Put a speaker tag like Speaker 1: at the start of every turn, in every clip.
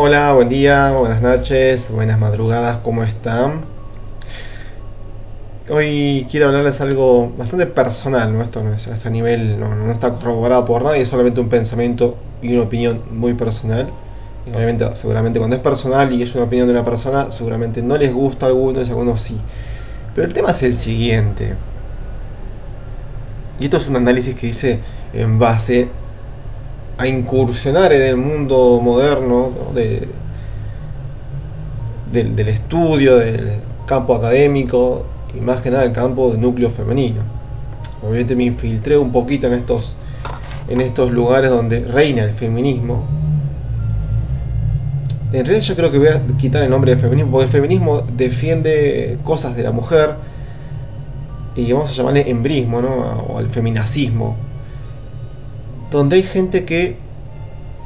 Speaker 1: Hola, buen día, buenas noches, buenas madrugadas, ¿cómo están? Hoy quiero hablarles algo bastante personal, ¿no? Esto no es, este nivel no, está corroborado por nadie, es solamente un pensamiento y una opinión muy personal. Y obviamente, seguramente cuando es personal y es una opinión de una persona, seguramente no les gusta a algunos y a algunos sí. Pero el tema es el siguiente. Y esto es un análisis que hice en base a incursionar en el mundo moderno de, del, estudio, del campo académico y más que nada el campo de núcleo femenino. Obviamente me infiltré un poquito en estos, en estos lugares donde reina el feminismo. En realidad yo creo que voy a quitar el nombre de feminismo, porque el feminismo defiende cosas de la mujer y vamos a llamarle embrismo, o el feminacismo, donde hay gente que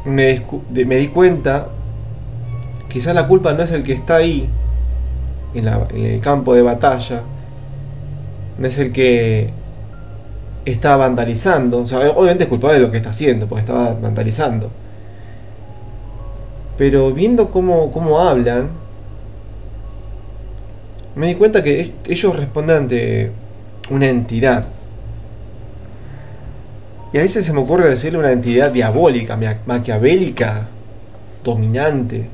Speaker 1: me, me di cuenta, quizás la culpa no es el que está ahí, en, el campo de batalla, no es el que está vandalizando, o sea, obviamente es culpable de lo que está haciendo, porque estaba vandalizando. Pero viendo cómo, cómo hablan, me di cuenta que ellos responden ante una entidad. Y a veces se me ocurre decirle una entidad diabólica, maquiavélica, dominante.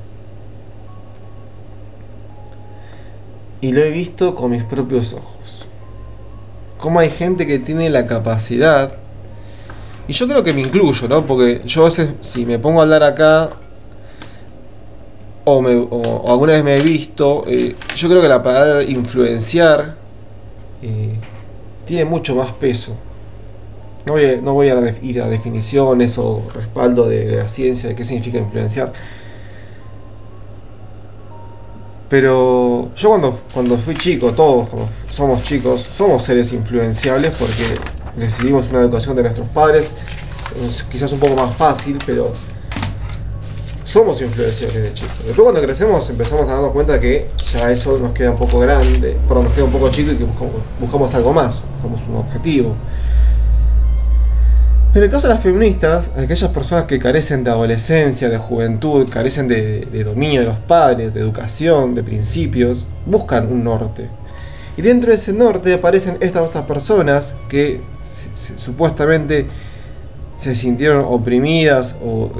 Speaker 1: Y lo he visto con mis propios ojos cómo hay gente que tiene la capacidad, y yo creo que me incluyo, ¿no? Porque yo a veces, si me pongo a hablar acá, o, alguna vez me he visto, eh, yo creo que la palabra influenciar eh, tiene mucho más peso. No voy, a ir a definiciones o respaldo de la ciencia de qué significa influenciar. Pero yo cuando, cuando fui chico, todos somos chicos, somos seres influenciables porque recibimos una educación de nuestros padres, quizás un poco más fácil, pero somos influenciables de chicos. Después cuando crecemos empezamos a darnos cuenta que ya eso nos queda un poco grande, perdón, nos queda un poco chico y que buscamos, buscamos algo más, buscamos un objetivo. En el caso de las feministas, aquellas personas que carecen de adolescencia, de juventud, carecen de, dominio de los padres, de educación, de principios, buscan un norte. Y dentro de ese norte aparecen estas otras personas que supuestamente se sintieron oprimidas o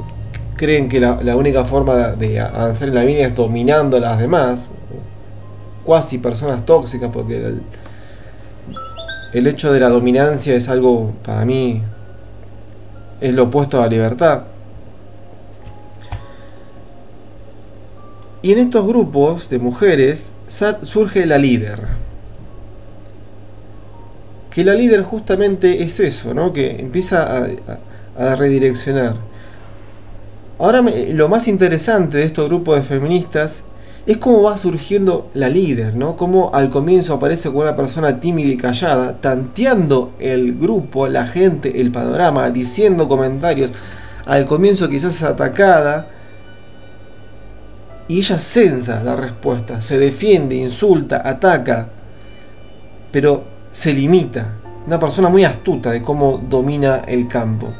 Speaker 1: creen que la, única forma de avanzar en la vida es dominando a las demás, cuasi personas tóxicas, porque el, hecho de la dominancia es algo para mí es lo opuesto a la libertad. Y en estos grupos de mujeres surge la líder. Que la líder justamente es eso, ¿no? Que empieza a, redireccionar. Ahora lo más interesante de estos grupos de feministas es cómo va surgiendo la líder, ¿no? Cómo al comienzo aparece como una persona tímida y callada, tanteando el grupo, la gente, el panorama, diciendo comentarios. Al comienzo quizás es atacada. Y ella censa la respuesta, se defiende, insulta, ataca, pero se limita. Una persona muy astuta de cómo domina el campo.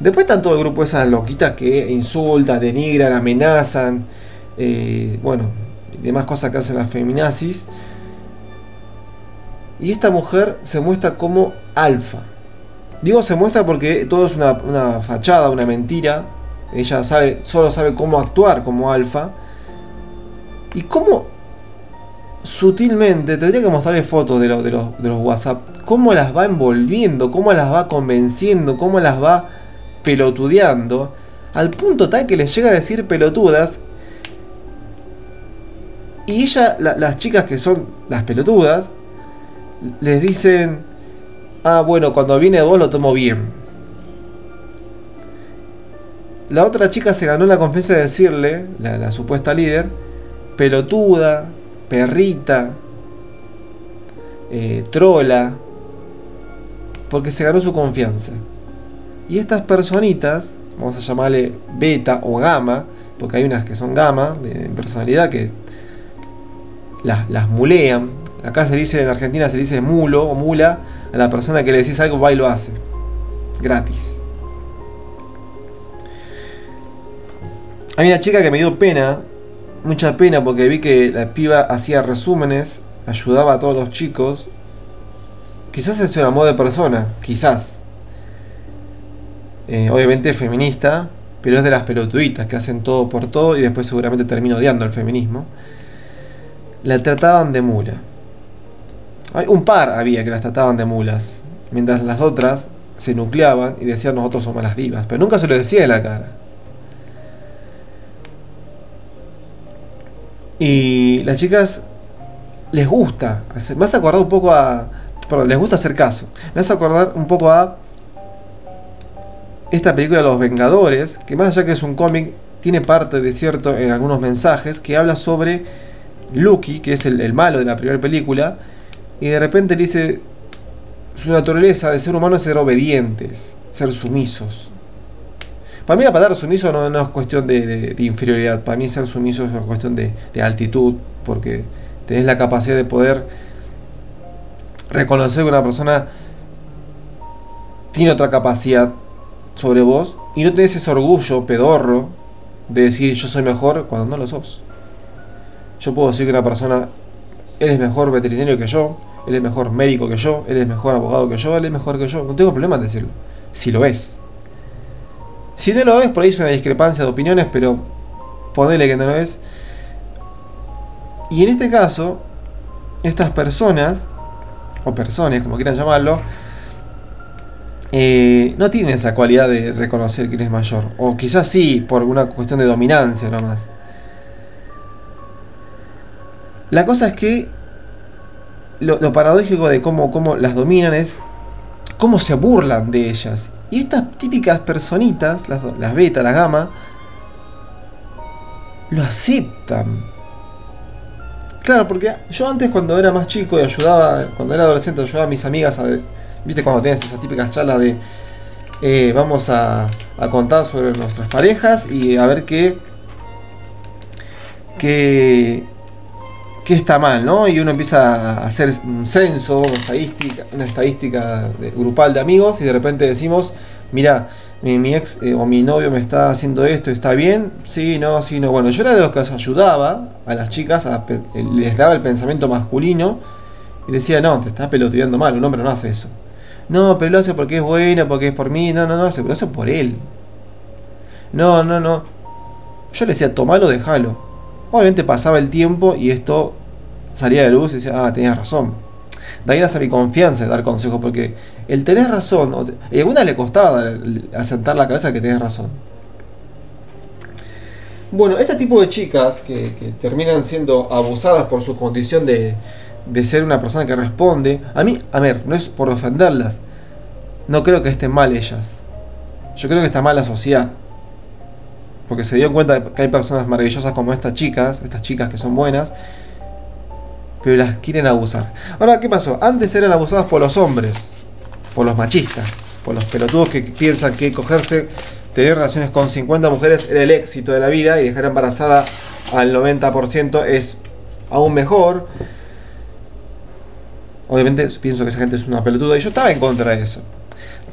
Speaker 1: Después están todo el grupo de esas loquitas que insultan, denigran, amenazan, eh, bueno, demás cosas que hacen las feminazis. Y esta mujer se muestra como alfa. Digo se muestra porque todo es una, fachada, una mentira. Ella sabe, solo sabe cómo actuar como alfa. Y cómo sutilmente, tendría que mostrarle fotos de, de, los, de los WhatsApp, cómo las va envolviendo, cómo las va convenciendo, cómo las va pelotudeando, al punto tal que les llega a decir pelotudas y ella, las chicas que son las pelotudas, les dicen, ah, bueno, cuando viene vos lo tomo bien. La otra chica se ganó la confianza de decirle, la, supuesta líder, pelotuda, perrita, eh, trola, porque se ganó su confianza. Y estas personitas, vamos a llamarle beta o gamma, porque hay unas que son gamma de personalidad que las, mulean. Acá se dice, en Argentina se dice mulo o mula a la persona que le decís algo, va y lo hace. Gratis. Hay una chica que me dio pena, mucha pena, porque vi que la piba hacía resúmenes, ayudaba a todos los chicos. Quizás es un amor de persona, quizás. Eh, obviamente feminista, pero es de las pelotuditas que hacen todo por todo y después seguramente termina odiando el feminismo. La trataban de mula. Un par había que las trataban de mulas, mientras las otras se nucleaban y decían nosotros somos las divas, pero nunca se lo decía en la cara. Y las chicas les gusta, me hace acordar un poco a... Perdón, les gusta hacer caso. Me hace acordar un poco a esta película Los Vengadores, que más allá que es un cómic, tiene parte de cierto en algunos mensajes que habla sobre Lucky, que es el, malo de la primera película, y de repente dice, su naturaleza de ser humano es ser obedientes, ser sumisos. Para mí la palabra sumiso no, es cuestión de, inferioridad, para mí ser sumiso es una cuestión de, altitud, porque tenés la capacidad de poder reconocer que una persona tiene otra capacidad sobre vos y no tenés ese orgullo pedorro de decir yo soy mejor cuando no lo sos. Yo puedo decir que una persona, él es mejor veterinario que yo, él es mejor médico que yo, él es mejor abogado que yo, él es mejor que yo. No tengo problema en decirlo, si lo es. Si no lo es, por ahí es una discrepancia de opiniones, pero ponele que no lo es. Y en este caso, estas personas, o personas, como quieran llamarlo, eh, no tienen esa cualidad de reconocer quién es mayor. O quizás sí, por una cuestión de dominancia nomás. La cosa es que lo, paradójico de cómo, cómo las dominan es cómo se burlan de ellas. Y estas típicas personitas, las, las beta, la gamma, lo aceptan. Claro, porque yo antes cuando era más chico y ayudaba, cuando era adolescente, ayudaba a mis amigas a viste cuando tienes esas típicas charlas de eh, vamos a, a, contar sobre nuestras parejas y a ver qué, qué, qué está mal, ¿no? Y uno empieza a hacer un censo, una estadística, estadística grupal de amigos y de repente decimos, mira, mi, ex eh, o mi novio me está haciendo esto, ¿está bien? Sí, no, sí, no. Bueno, yo era de los que ayudaba a las chicas, les daba el pensamiento masculino y decía, no, te estás pelotudeando mal, un hombre no hace eso. No, pero lo hace porque es bueno, porque es por mí, no, no, no, hace, lo hace por él. No, no, no. Yo le decía, tomalo, déjalo. Obviamente pasaba el tiempo y esto salía de luz y decía, ah, tenías razón. De ahí mi confianza de dar consejos, porque el tener razón, y a alguna le costaba asentar la cabeza que tenés razón. Bueno, este tipo de chicas que, terminan siendo abusadas por su condición de, de ser una persona que responde, a mí, a ver, no es por ofenderlas, no creo que estén mal ellas. Yo creo que está mal la sociedad. Porque se dio cuenta que hay personas maravillosas como estas chicas, estas chicas que son buenas, pero las quieren abusar. Ahora, ¿qué pasó? Antes eran abusadas por los hombres, por los machistas, por los pelotudos que piensan que cogerse, tener relaciones con 50 mujeres era el éxito de la vida y dejar embarazada al 90% es aún mejor. Obviamente pienso que esa gente es una pelotuda y yo estaba en contra de eso.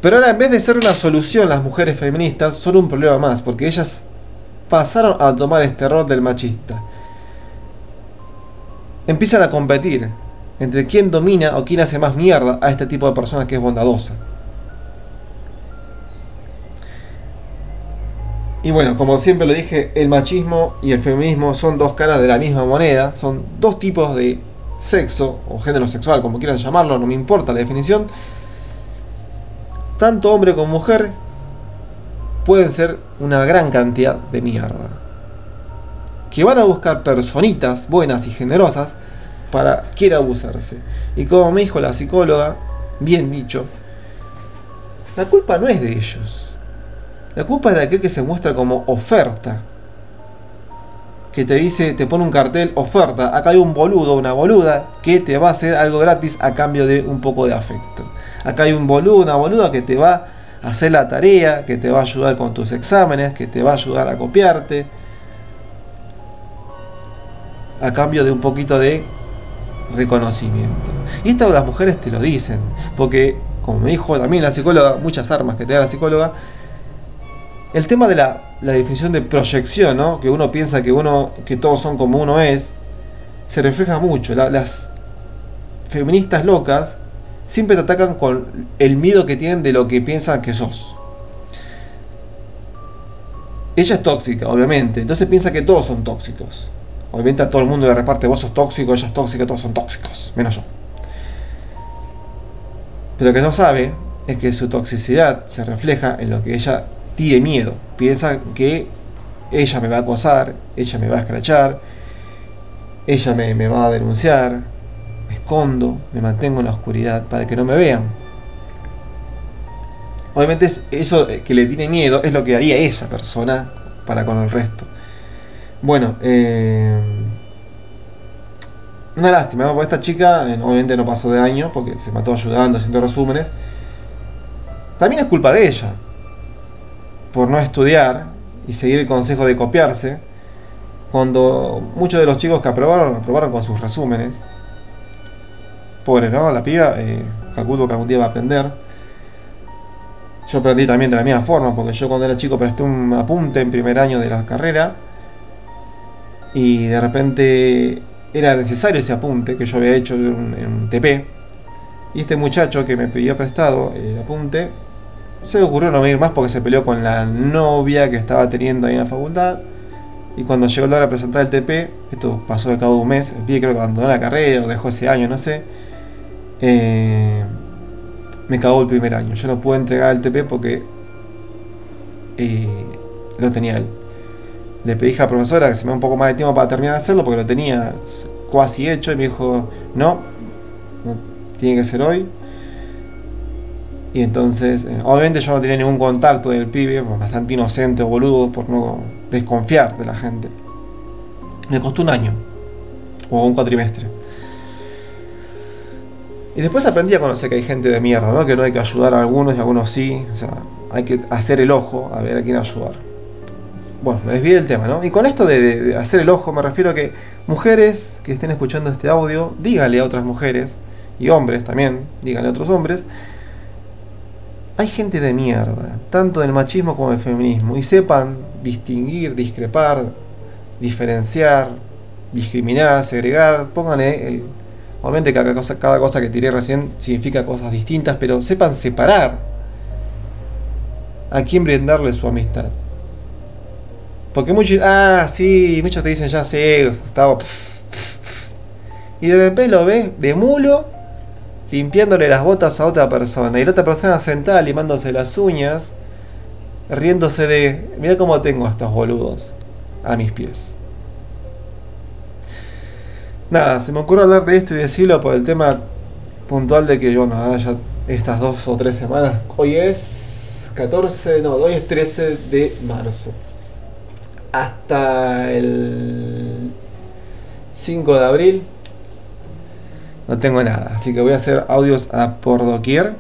Speaker 1: Pero ahora en vez de ser una solución las mujeres feministas, son un problema más, porque ellas pasaron a tomar este rol del machista empiezan a competir entre quién domina o quién hace más mierda a este tipo de personas que es bondadosa. Y bueno, como siempre lo dije, el machismo y el feminismo son dos caras de la misma moneda, son dos tipos de sexo o género sexual, como quieran llamarlo, no me importa la definición. Tanto hombre como mujer pueden ser una gran cantidad de mierda que van a buscar personitas buenas y generosas para quiera abusarse. Y como me dijo la psicóloga, bien dicho, la culpa no es de ellos. La culpa es de aquel que se muestra como oferta. Que te dice, te pone un cartel, oferta. Acá hay un boludo, una boluda, que te va a hacer algo gratis a cambio de un poco de afecto. Acá hay un boludo, una boluda que te va hacer la tarea, que te va a ayudar con tus exámenes, que te va a ayudar a copiarte, a cambio de un poquito de reconocimiento. Y esto las mujeres te lo dicen, porque como me dijo también la psicóloga, muchas armas que te da la psicóloga, el tema de la, definición de proyección, ¿no? que uno piensa que, uno, que todos son como uno es, se refleja mucho. las feministas locas siempre te atacan con el miedo que tienen de lo que piensan que sos. Ella es tóxica, obviamente, entonces piensa que todos son tóxicos. Obviamente a todo el mundo le reparte, vos sos tóxico, ella es tóxica, todos son tóxicos, menos yo. Pero lo que no sabe es que su toxicidad se refleja en lo que ella tiene miedo. Piensa que ella me va a acosar, ella me va a escrachar, ella me, me va a denunciar, me escondo, me mantengo en la oscuridad para que no me vean. Obviamente eso que le tiene miedo es lo que haría esa persona para con el resto. Bueno, eh, una lástima, porque esta chica eh, obviamente no pasó de año porque se mató ayudando, haciendo resúmenes. También es culpa de ella, por no estudiar y seguir el consejo de copiarse, cuando muchos de los chicos que aprobaron, aprobaron con sus resúmenes. Pobre, ¿no? La piba, eh, calculo que algún día va a aprender. Yo aprendí también de la misma forma, porque yo cuando era chico presté un apunte en primer año de la carrera y de repente era necesario ese apunte que yo había hecho en un, TP. Y este muchacho que me pidió prestado el apunte, se le ocurrió no venir más porque se peleó con la novia que estaba teniendo ahí en la facultad. Y cuando llegó la hora de presentar el TP, esto pasó de cabo de un mes, el pibe creo que abandonó la carrera, lo dejó ese año, no sé. Eh, me cagó el primer año. Yo no pude entregar el TP porque eh, lo tenía él. Le pedí a la profesora que se me dé un poco más de tiempo para terminar de hacerlo porque lo tenía casi hecho y me dijo, no, tiene que ser hoy. Y entonces, eh, obviamente yo no tenía ningún contacto del pibe, bastante inocente o boludo por no desconfiar de la gente. Me costó un año, o un cuatrimestre. Y después aprendí a conocer que hay gente de mierda, ¿no? Que no hay que ayudar a algunos y a algunos sí. O sea, hay que hacer el ojo a ver a quién ayudar. Bueno, me desvié del tema, ¿no? Y con esto de, hacer el ojo me refiero a que mujeres que estén escuchando este audio, díganle a otras mujeres, y hombres también, díganle a otros hombres, hay gente de mierda, tanto del machismo como del feminismo, y sepan distinguir, discrepar, diferenciar, discriminar, segregar, pónganle el... Obviamente cada cosa, cada cosa que tiré recién significa cosas distintas, pero sepan separar a quién brindarle su amistad. Porque muchos, ah, sí, muchos te dicen, ya sé, Gustavo. y de repente lo ves de mulo limpiándole las botas a otra persona. Y la otra persona sentada limándose las uñas, riéndose de, mira cómo tengo a estos boludos a mis pies. Nada, se me ocurre hablar de esto y decirlo por el tema puntual de que, bueno, ya estas dos o tres semanas, hoy es 14, no, hoy es 13 de marzo hasta el 5 de abril no tengo nada. Así que voy a hacer audios a por doquier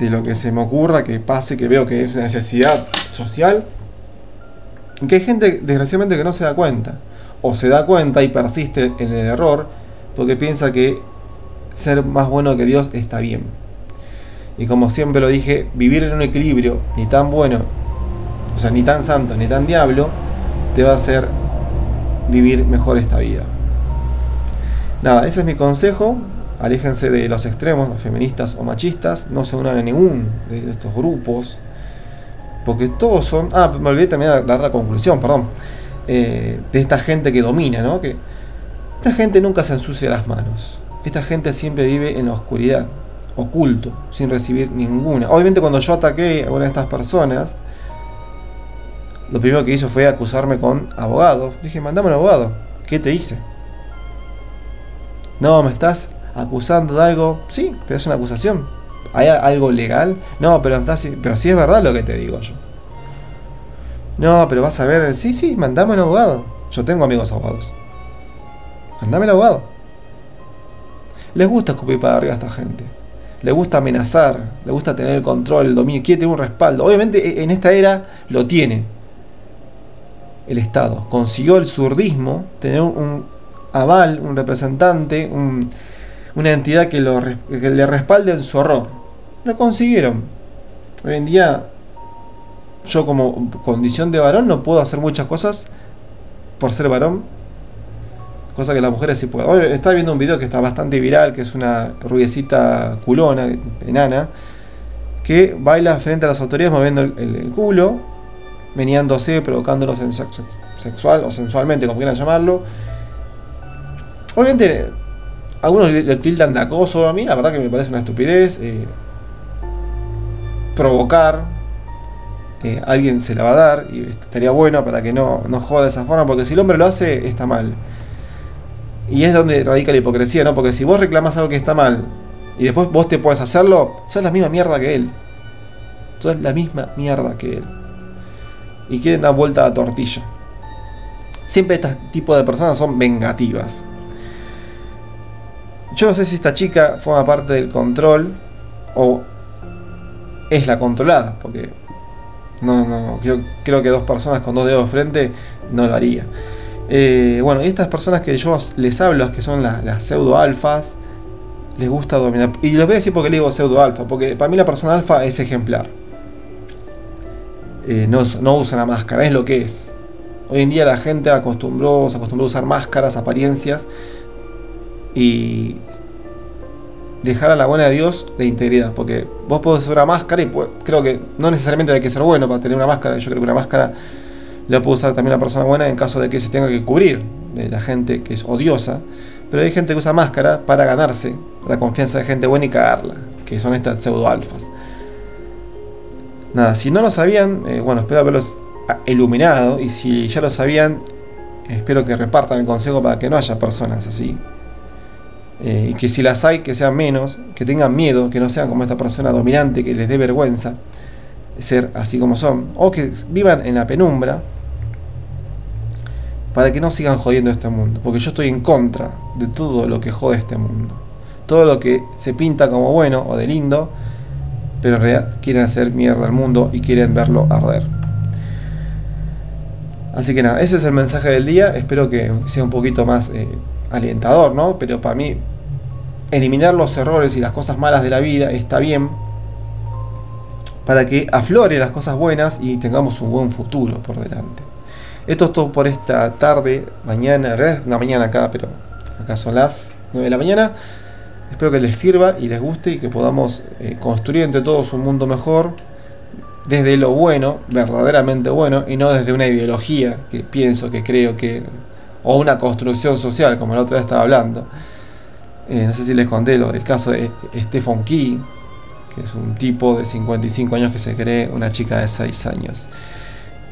Speaker 1: de lo que se me ocurra, que pase, que veo que es una necesidad social. que hay gente, desgraciadamente, que no se da cuenta. O se da cuenta y persiste en el error porque piensa que ser más bueno que Dios está bien. Y como siempre lo dije, vivir en un equilibrio ni tan bueno, o sea, ni tan santo, ni tan diablo, te va a hacer vivir mejor esta vida. Nada, ese es mi consejo. Aléjense de los extremos, feministas o machistas. No se unan a ningún de estos grupos. Porque todos son. Ah, me olvidé también de dar la conclusión, perdón. Eh, de esta gente que domina, ¿no? Que esta gente nunca se ensucia las manos. Esta gente siempre vive en la oscuridad, oculto, sin recibir ninguna. Obviamente, cuando yo ataqué a una de estas personas, lo primero que hizo fue acusarme con abogado. Dije, mandame un abogado. ¿Qué te hice? No, me estás acusando de algo. Sí, pero es una acusación. ¿Hay algo legal? No, pero, pero sí es verdad lo que te digo yo. No, pero vas a ver. Sí, sí, mandame un abogado. Yo tengo amigos abogados. Mandame el abogado. Les gusta escupir para arriba a esta gente. Les gusta amenazar. Les gusta tener el control, el dominio. Quiere tener un respaldo. Obviamente e, en esta era lo tiene el Estado. Consiguió el surdismo, tener un aval, un representante, una entidad que, lo, le respalde en su horror. Lo consiguieron. Hoy en día yo como condición de varón no puedo hacer muchas cosas por ser varón. Cosa que las mujeres sí pueden. Hoy estaba viendo un video que está bastante viral, que es una rubiecita culona, enana, que baila frente a las autoridades moviendo el, culo, meneándose, provocándolos en sexual o sensualmente, como quieran llamarlo. Obviamente, algunos le, tildan de acoso. A mí, la verdad, que me parece una estupidez. Eh, provocar, eh, alguien se la va a dar y estaría bueno para que no, no joda de esa forma, porque si el hombre lo hace, está mal. Y es donde radica la hipocresía, ¿no? Porque si vos reclamas algo que está mal y después vos te puedes hacerlo, sos la misma mierda que él. Sos la misma mierda que él. Y quieren dar vuelta a la tortilla. Siempre este tipo de personas son vengativas. Yo no sé si esta chica forma parte del control o es la controlada, porque no, no, creo, que dos personas con dos dedos de frente no lo haría. Eh, bueno, y estas personas que yo les hablo, que son las, pseudo alfas, les gusta dominar. Y les voy a decir porque le digo pseudo alfa, porque para mí la persona alfa es ejemplar. Eh, no, no usa la máscara, es lo que es. Hoy en día la gente acostumbró, se acostumbró a usar máscaras, apariencias, y dejar a la buena de Dios la integridad. Porque vos podés usar una máscara y creo que no necesariamente hay que ser bueno para tener una máscara. Yo creo que una máscara la puede usar también la persona buena en caso de que se tenga que cubrir de la gente que es odiosa. Pero hay gente que usa máscara para ganarse la confianza de gente buena y cagarla, que son estas pseudo alfas. Nada, si no lo sabían, eh, bueno, espero haberlos iluminado. Y si ya lo sabían, espero que repartan el consejo para que no haya personas así. Eh, y que si las hay, que sean menos, que tengan miedo, que no sean como esta persona dominante que les dé vergüenza ser así como son, o que vivan en la penumbra, para que no sigan jodiendo este mundo, porque yo estoy en contra de todo lo que jode este mundo, todo lo que se pinta como bueno o de lindo, pero en realidad quieren hacer mierda al mundo y quieren verlo arder. Así que nada, ese es el mensaje del día, espero que sea un poquito más... Eh, alentador, ¿no? Pero para mí, eliminar los errores y las cosas malas de la vida está bien para que aflore las cosas buenas y tengamos un buen futuro por delante. Esto es todo por esta tarde, mañana, una mañana acá, pero acá son las 9 de la mañana. Espero que les sirva y les guste y que podamos eh, construir entre todos un mundo mejor desde lo bueno, verdaderamente bueno, y no desde una ideología que pienso, que creo que o una construcción social, como la otra vez estaba hablando. Eh, no sé si les conté lo, el caso de Stephen Key, que es un tipo de 55 años que se cree una chica de 6 años.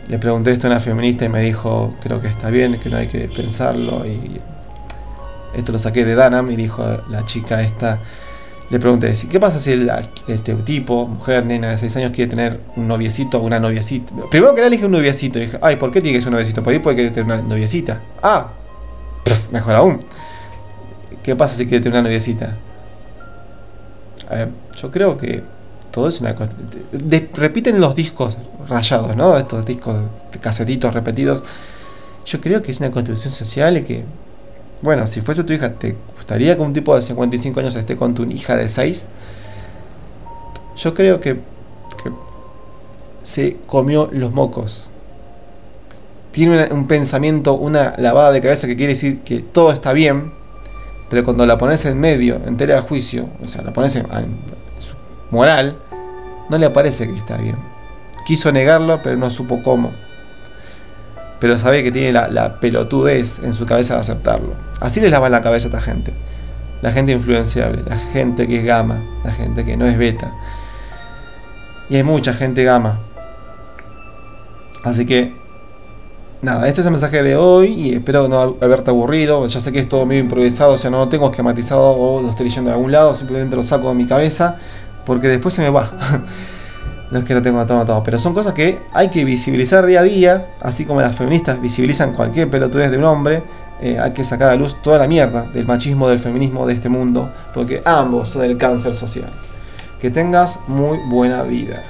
Speaker 1: Le pregunté esto a una feminista y me dijo, creo que está bien, que no hay que pensarlo. Y esto lo saqué de Danam y dijo la chica esta, le pregunté, ¿qué pasa si el, este tipo, mujer, nena de 6 años, quiere tener un noviecito o una noviecita? Primero que nada dije un noviecito. Y dije, ay, ¿por qué tiene que ser un noviecito? Por ahí puede querer tener una noviecita. Ah, mejor aún. ¿Qué pasa si quiere tener una noviecita? yo creo que todo es una cosa. repiten los discos rayados, ¿no? Estos discos, casetitos repetidos. Yo creo que es una construcción social y que bueno, si fuese tu hija, ¿te gustaría que un tipo de 55 años esté con tu hija de 6? Yo creo que, se comió los mocos. Tiene un pensamiento, una lavada de cabeza que quiere decir que todo está bien, pero cuando la pones en medio, en tela de juicio, o sea, la pones en, su moral, no le parece que está bien. Quiso negarlo, pero no supo cómo pero sabe que tiene la, pelotudez en su cabeza de aceptarlo. Así les lava la cabeza a esta gente. La gente influenciable, la gente que es gama, la gente que no es beta. Y hay mucha gente gama. Así que, nada, este es el mensaje de hoy y espero no haberte aburrido. Ya sé que es todo medio improvisado, o sea, no lo tengo esquematizado o lo estoy leyendo de algún lado, simplemente lo saco de mi cabeza porque después se me va. No es que lo tengo todo todo, pero son cosas que hay que visibilizar día a día, así como las feministas visibilizan cualquier pelotudez de un hombre, eh, hay que sacar a luz toda la mierda del machismo, del feminismo de este mundo, porque ambos son el cáncer social. Que tengas muy buena vida.